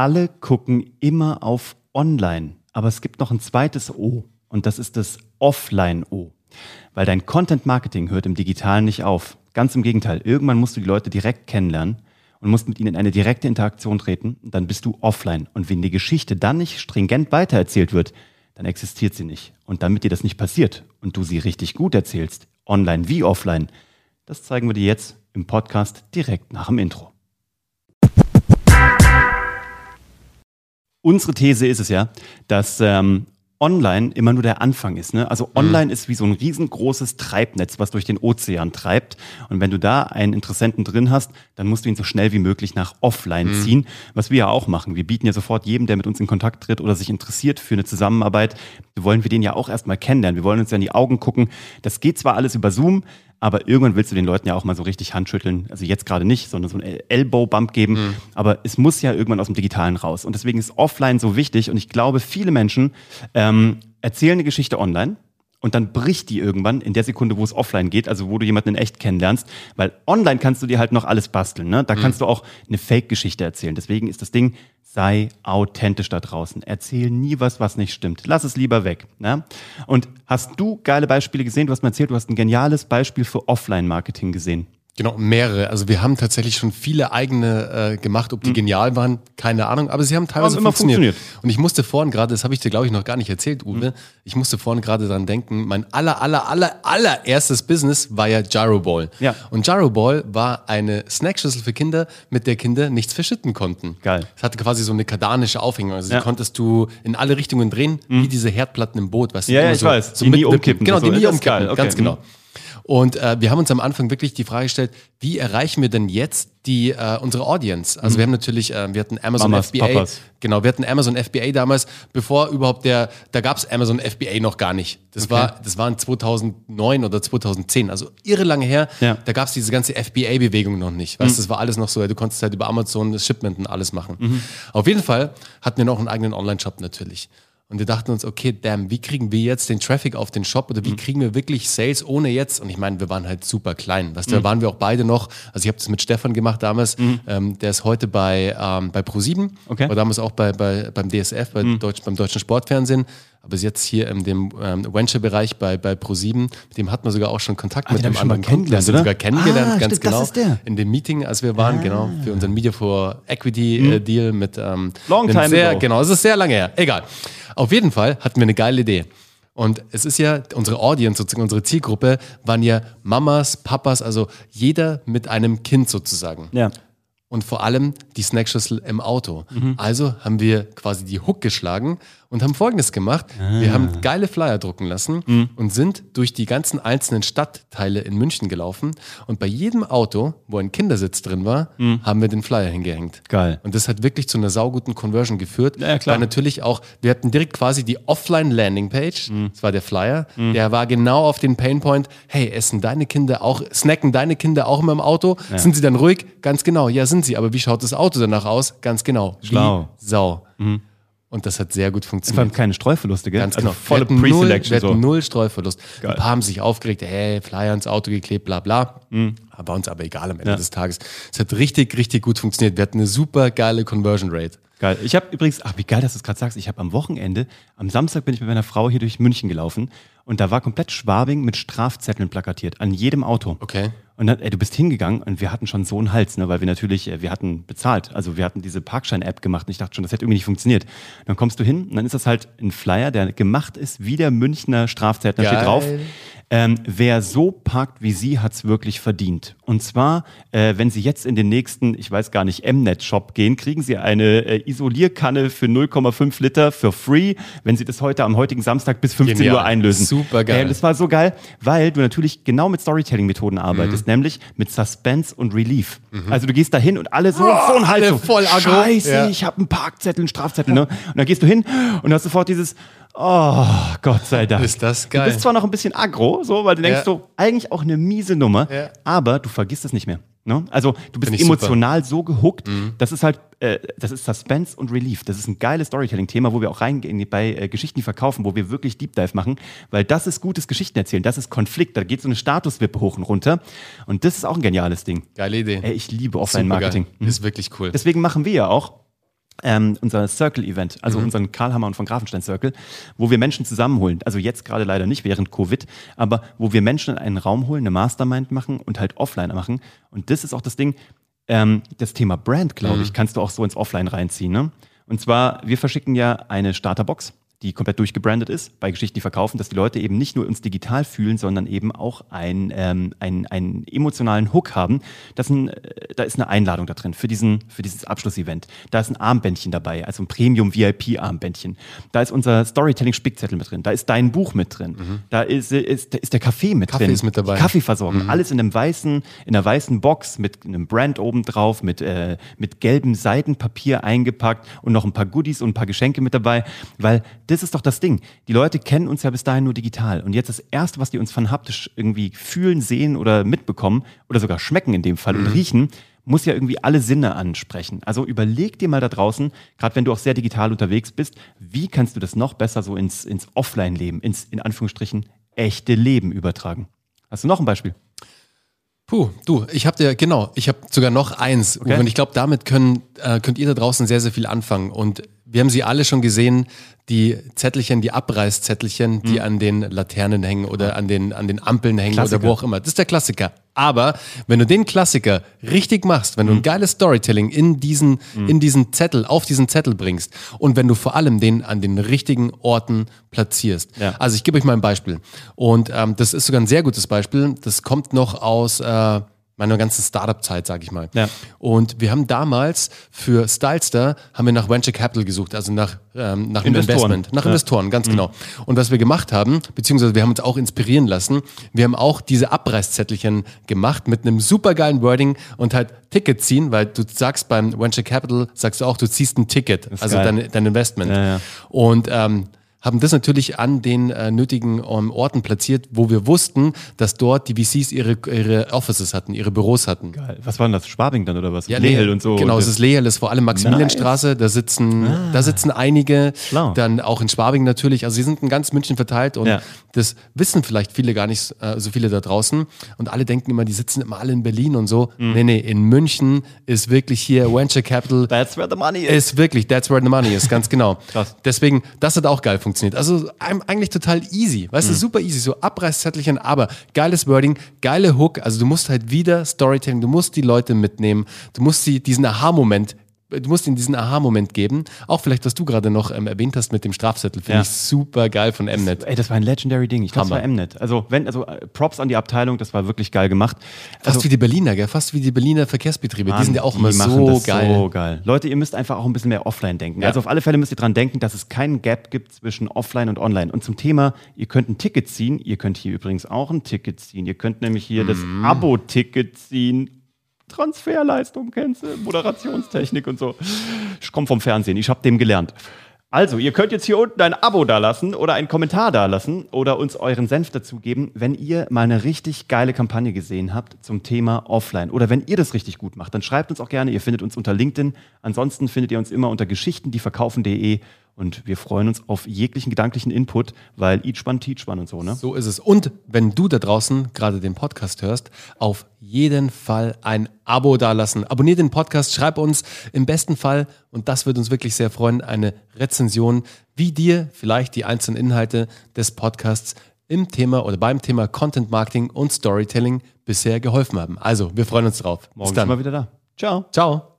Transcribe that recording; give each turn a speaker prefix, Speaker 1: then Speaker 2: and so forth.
Speaker 1: alle gucken immer auf Online, aber es gibt noch ein zweites O und das ist das Offline-O. Weil dein Content Marketing hört im Digitalen nicht auf. Ganz im Gegenteil. Irgendwann musst du die Leute direkt kennenlernen und musst mit ihnen in eine direkte Interaktion treten. Und dann bist du offline. Und wenn die Geschichte dann nicht stringent weitererzählt wird, dann existiert sie nicht. Und damit dir das nicht passiert und du sie richtig gut erzählst, online wie offline, das zeigen wir dir jetzt im Podcast direkt nach dem Intro. Unsere These ist es ja, dass ähm, online immer nur der Anfang ist. Ne? Also online mhm. ist wie so ein riesengroßes Treibnetz, was durch den Ozean treibt. Und wenn du da einen Interessenten drin hast, dann musst du ihn so schnell wie möglich nach offline mhm. ziehen, was wir ja auch machen. Wir bieten ja sofort jedem, der mit uns in Kontakt tritt oder sich interessiert für eine Zusammenarbeit, wollen wir den ja auch erstmal kennenlernen. Wir wollen uns ja in die Augen gucken. Das geht zwar alles über Zoom, aber irgendwann willst du den Leuten ja auch mal so richtig Handschütteln. Also jetzt gerade nicht, sondern so einen Elbow-Bump geben. Mhm. Aber es muss ja irgendwann aus dem Digitalen raus. Und deswegen ist Offline so wichtig. Und ich glaube, viele Menschen ähm, erzählen eine Geschichte online und dann bricht die irgendwann in der Sekunde, wo es offline geht, also wo du jemanden in echt kennenlernst, weil online kannst du dir halt noch alles basteln, ne? Da mhm. kannst du auch eine Fake-Geschichte erzählen. Deswegen ist das Ding, sei authentisch da draußen. Erzähl nie was, was nicht stimmt. Lass es lieber weg. Ne? Und hast du geile Beispiele gesehen? Du hast mir erzählt, du hast ein geniales Beispiel für Offline-Marketing gesehen.
Speaker 2: Genau, mehrere. Also wir haben tatsächlich schon viele eigene äh, gemacht. Ob die mhm. genial waren, keine Ahnung. Aber sie haben teilweise haben funktioniert. funktioniert. Und ich musste vorhin gerade, das habe ich dir glaube ich noch gar nicht erzählt, Uwe. Mhm. Ich musste vorhin gerade dran denken. Mein aller, aller, aller, allererstes Business war ja Gyro Ball. Ja. Und Gyro Ball war eine Snackschüssel für Kinder, mit der Kinder nichts verschütten konnten.
Speaker 1: Geil.
Speaker 2: Es hatte quasi so eine kardanische Aufhängung. Also ja. die konntest du in alle Richtungen drehen, mhm. wie diese Herdplatten im Boot.
Speaker 1: Weißt du, ja, ja, ich so, weiß.
Speaker 2: So die nie umkippen. Genau, die nie umkippen. Okay. Ganz genau. Und äh, wir haben uns am Anfang wirklich die Frage gestellt, wie erreichen wir denn jetzt die äh, unsere Audience? Also mhm. wir haben natürlich, äh, wir hatten Amazon Mamas, FBA, Papas. genau, wir hatten Amazon FBA damals, bevor überhaupt der, da gab es Amazon FBA noch gar nicht. Das okay. war, das war in 2009 oder 2010, also irre lange her. Ja. Da gab es diese ganze FBA-Bewegung noch nicht. Weißt, mhm. das war alles noch so. Du konntest halt über Amazon das Shipment und alles machen. Mhm. Auf jeden Fall hatten wir noch einen eigenen Online-Shop natürlich. Und wir dachten uns, okay, damn, wie kriegen wir jetzt den Traffic auf den Shop oder wie mhm. kriegen wir wirklich Sales ohne jetzt? Und ich meine, wir waren halt super klein. Weißt du, mhm. da waren wir auch beide noch. Also ich habe das mit Stefan gemacht damals. Mhm. Ähm, der ist heute bei, ähm, bei Pro7. Okay. War damals auch bei, bei, beim DSF, bei mhm. Deutsch, beim Deutschen Sportfernsehen. Aber ist jetzt hier in dem ähm, Venture-Bereich bei, bei Pro7. Mit dem hatten wir sogar auch schon Kontakt ah, mit dem anderen Kunden.
Speaker 1: Also
Speaker 2: sogar kennengelernt, ah, ganz stimmt, genau. Das ist der. In dem Meeting, als wir waren, ah. genau, für unseren Media for Equity äh, mhm. Deal mit ähm,
Speaker 1: Long time
Speaker 2: sehr,
Speaker 1: ago.
Speaker 2: Genau, es ist sehr lange her. Egal. Auf jeden Fall hatten wir eine geile Idee. Und es ist ja, unsere Audience, sozusagen unsere Zielgruppe, waren ja Mamas, Papas, also jeder mit einem Kind sozusagen. Ja. Und vor allem die Snackschüssel im Auto. Mhm. Also haben wir quasi die Hook geschlagen und haben Folgendes gemacht. Ah. Wir haben geile Flyer drucken lassen mhm. und sind durch die ganzen einzelnen Stadtteile in München gelaufen. Und bei jedem Auto, wo ein Kindersitz drin war, mhm. haben wir den Flyer hingehängt.
Speaker 1: Geil.
Speaker 2: Und das hat wirklich zu einer sauguten Conversion geführt. Ja, klar. Weil natürlich auch, wir hatten direkt quasi die Offline-Landing-Page. Mhm. Das war der Flyer. Mhm. Der war genau auf den Painpoint. Hey, essen deine Kinder auch, snacken deine Kinder auch immer im Auto? Ja. Sind sie dann ruhig? Ganz genau. Ja, sind sie. Aber wie schaut das Auto danach aus? Ganz genau.
Speaker 1: Schlau.
Speaker 2: Wie Sau. Mhm. Und das hat sehr gut funktioniert.
Speaker 1: Vor keine Streuverluste, gell?
Speaker 2: Ganz also genau. Volle Pre-Selection. Wir hatten null Streuverlust. Geil. Ein paar haben sich aufgeregt, hey, Flyer ins Auto geklebt, bla bla. Mhm. War uns aber egal am Ende ja. des Tages. Es hat richtig, richtig gut funktioniert. Wir hatten eine super geile Conversion Rate.
Speaker 1: Geil. Ich habe übrigens, ach wie geil, dass du es gerade sagst, ich habe am Wochenende, am Samstag bin ich mit meiner Frau hier durch München gelaufen und da war komplett Schwabing mit Strafzetteln plakatiert, an jedem Auto.
Speaker 2: Okay.
Speaker 1: Und dann, ey, du bist hingegangen und wir hatten schon so einen Hals, ne, weil wir natürlich, äh, wir hatten bezahlt. Also wir hatten diese Parkschein-App gemacht und ich dachte schon, das hätte irgendwie nicht funktioniert. Und dann kommst du hin und dann ist das halt ein Flyer, der gemacht ist wie der Münchner Strafzettel. Da steht drauf, ähm, wer so parkt wie Sie, hat's wirklich verdient. Und zwar, äh, wenn Sie jetzt in den nächsten, ich weiß gar nicht, Mnet-Shop gehen, kriegen Sie eine äh, Isolierkanne für 0,5 Liter für free, wenn Sie das heute am heutigen Samstag bis 15 Genial. Uhr einlösen.
Speaker 2: Super geil.
Speaker 1: Äh, das war so geil, weil du natürlich genau mit Storytelling-Methoden arbeitest, mhm. nämlich mit Suspense und Relief. Mhm. Also du gehst da hin und alle so, oh, so ein Hals, so,
Speaker 2: voll.
Speaker 1: Scheiße, ja. ich habe einen Parkzettel, einen Strafzettel. Ne? Und dann gehst du hin und hast sofort dieses, Oh, Gott sei Dank.
Speaker 2: Ist das geil.
Speaker 1: Du bist zwar noch ein bisschen aggro, so, weil du denkst ja. so, eigentlich auch eine miese Nummer, ja. aber du vergisst es nicht mehr. Ne? Also du bist emotional super. so gehuckt, mhm. das ist halt, äh, das ist Suspense und Relief. Das ist ein geiles Storytelling-Thema, wo wir auch reingehen bei äh, Geschichten, die verkaufen, wo wir wirklich Deep Dive machen, weil das ist gutes Geschichten erzählen, das ist Konflikt, da geht so eine Statuswippe hoch und runter und das ist auch ein geniales Ding.
Speaker 2: Geile Idee.
Speaker 1: Ey, ich liebe Offline-Marketing.
Speaker 2: Mhm. Ist wirklich cool.
Speaker 1: Deswegen machen wir ja auch ähm, unser Circle-Event, also mhm. unseren Karlhammer und von Grafenstein Circle, wo wir Menschen zusammenholen. Also jetzt gerade leider nicht während Covid, aber wo wir Menschen in einen Raum holen, eine Mastermind machen und halt offline machen. Und das ist auch das Ding, ähm, das Thema Brand, glaube mhm. ich, kannst du auch so ins Offline reinziehen. Ne? Und zwar, wir verschicken ja eine Starterbox die komplett durchgebrandet ist, bei Geschichten, die verkaufen, dass die Leute eben nicht nur uns digital fühlen, sondern eben auch ein, ähm, ein, einen emotionalen Hook haben. Das ein, äh, da ist eine Einladung da drin für, diesen, für dieses Abschlussevent. Da ist ein Armbändchen dabei, also ein Premium-VIP-Armbändchen. Da ist unser Storytelling-Spickzettel mit drin. Da ist dein Buch mit drin. Mhm. Da ist, ist, ist der Kaffee mit
Speaker 2: Kaffee
Speaker 1: drin.
Speaker 2: ist mit dabei.
Speaker 1: Kaffeeversorgung. Mhm. Alles in einem weißen, in einer weißen Box mit einem Brand oben drauf, mit, äh, mit gelbem Seidenpapier eingepackt und noch ein paar Goodies und ein paar Geschenke mit dabei, weil das ist doch das Ding. Die Leute kennen uns ja bis dahin nur digital. Und jetzt das Erste, was die uns von haptisch irgendwie fühlen, sehen oder mitbekommen oder sogar schmecken in dem Fall mhm. und riechen, muss ja irgendwie alle Sinne ansprechen. Also überleg dir mal da draußen, gerade wenn du auch sehr digital unterwegs bist, wie kannst du das noch besser so ins, ins Offline-Leben, ins in Anführungsstrichen echte Leben übertragen? Hast du noch ein Beispiel?
Speaker 2: Puh, du, ich habe dir, genau, ich habe sogar noch eins. Okay. Und ich glaube, damit können, äh, könnt ihr da draußen sehr, sehr viel anfangen. Und wir haben sie alle schon gesehen, die Zettelchen, die Abreißzettelchen, die mhm. an den Laternen hängen oder an den, an den Ampeln hängen Klassiker. oder wo auch immer. Das ist der Klassiker. Aber wenn du den Klassiker richtig machst, wenn du ein mhm. geiles Storytelling in diesen, mhm. in diesen Zettel, auf diesen Zettel bringst und wenn du vor allem den an den richtigen Orten platzierst. Ja. Also ich gebe euch mal ein Beispiel. Und ähm, das ist sogar ein sehr gutes Beispiel. Das kommt noch aus äh, meiner ganzen Startup-Zeit, sage ich mal. Ja. Und wir haben damals für Stylester haben wir nach Venture Capital gesucht, also nach, ähm, nach Investoren. Investment, nach ja. Investoren, ganz mhm. genau. Und was wir gemacht haben, beziehungsweise wir haben uns auch inspirieren lassen, wir haben auch diese Abreißzettelchen gemacht mit einem supergeilen Wording und halt Ticket ziehen, weil du sagst beim Venture Capital, sagst du auch, du ziehst ein Ticket, also dein, dein Investment. Ja, und ähm, haben das natürlich an den äh, nötigen ähm, Orten platziert, wo wir wussten, dass dort die VCs ihre, ihre Offices hatten, ihre Büros hatten.
Speaker 1: Geil. Was war denn das? Schwabing dann oder was?
Speaker 2: Ja, Lehel und so. Genau, es ist Lehel, das ist vor allem Maximilianstraße, nice. da sitzen, ah. da sitzen einige, Schlau. dann auch in Schwabing natürlich, also sie sind in ganz München verteilt und ja. das wissen vielleicht viele gar nicht, äh, so viele da draußen und alle denken immer, die sitzen immer alle in Berlin und so. Mhm. Nee, nee, in München ist wirklich hier Venture Capital.
Speaker 1: That's where the money is.
Speaker 2: Ist wirklich, that's where the money is, ganz genau. Krass. Deswegen, das hat auch geil funktioniert funktioniert. Also eigentlich total easy. Weißt mhm. du, super easy. So Abreißzettelchen, aber geiles Wording, geile Hook. Also du musst halt wieder Storytelling, du musst die Leute mitnehmen, du musst sie diesen Aha-Moment du musst ihnen diesen Aha-Moment geben. Auch vielleicht, was du gerade noch ähm, erwähnt hast mit dem Strafzettel, finde ja. ich super geil von Mnet.
Speaker 1: Ey, das war ein legendary Ding. Ich glaube, das war Mnet. Also, wenn, also äh, Props an die Abteilung, das war wirklich geil gemacht.
Speaker 2: Fast
Speaker 1: also,
Speaker 2: wie die Berliner, gell? Fast wie die Berliner Verkehrsbetriebe.
Speaker 1: Mann,
Speaker 2: die sind ja auch immer
Speaker 1: so geil. so geil. Leute, ihr müsst einfach auch ein bisschen mehr offline denken. Ja. Also auf alle Fälle müsst ihr dran denken, dass es keinen Gap gibt zwischen offline und online. Und zum Thema, ihr könnt ein Ticket ziehen. Ihr könnt hier übrigens auch ein Ticket ziehen. Ihr könnt nämlich hier mhm. das Abo-Ticket ziehen Transferleistung kennst du, Moderationstechnik und so. Ich komme vom Fernsehen, ich habe dem gelernt. Also, ihr könnt jetzt hier unten ein Abo dalassen oder einen Kommentar dalassen oder uns euren Senf dazugeben, wenn ihr mal eine richtig geile Kampagne gesehen habt zum Thema Offline. Oder wenn ihr das richtig gut macht, dann schreibt uns auch gerne. Ihr findet uns unter LinkedIn. Ansonsten findet ihr uns immer unter geschichtendieverkaufen.de und wir freuen uns auf jeglichen gedanklichen Input, weil each one teach one und so, ne?
Speaker 2: So ist es. Und wenn du da draußen gerade den Podcast hörst, auf jeden Fall ein Abo dalassen. Abonnier den Podcast, schreib uns im besten Fall, und das wird uns wirklich sehr freuen, eine Rezension, wie dir vielleicht die einzelnen Inhalte des Podcasts im Thema oder beim Thema Content Marketing und Storytelling bisher geholfen haben. Also, wir freuen uns drauf.
Speaker 1: Morgen sind wir wieder da.
Speaker 2: Ciao. Ciao.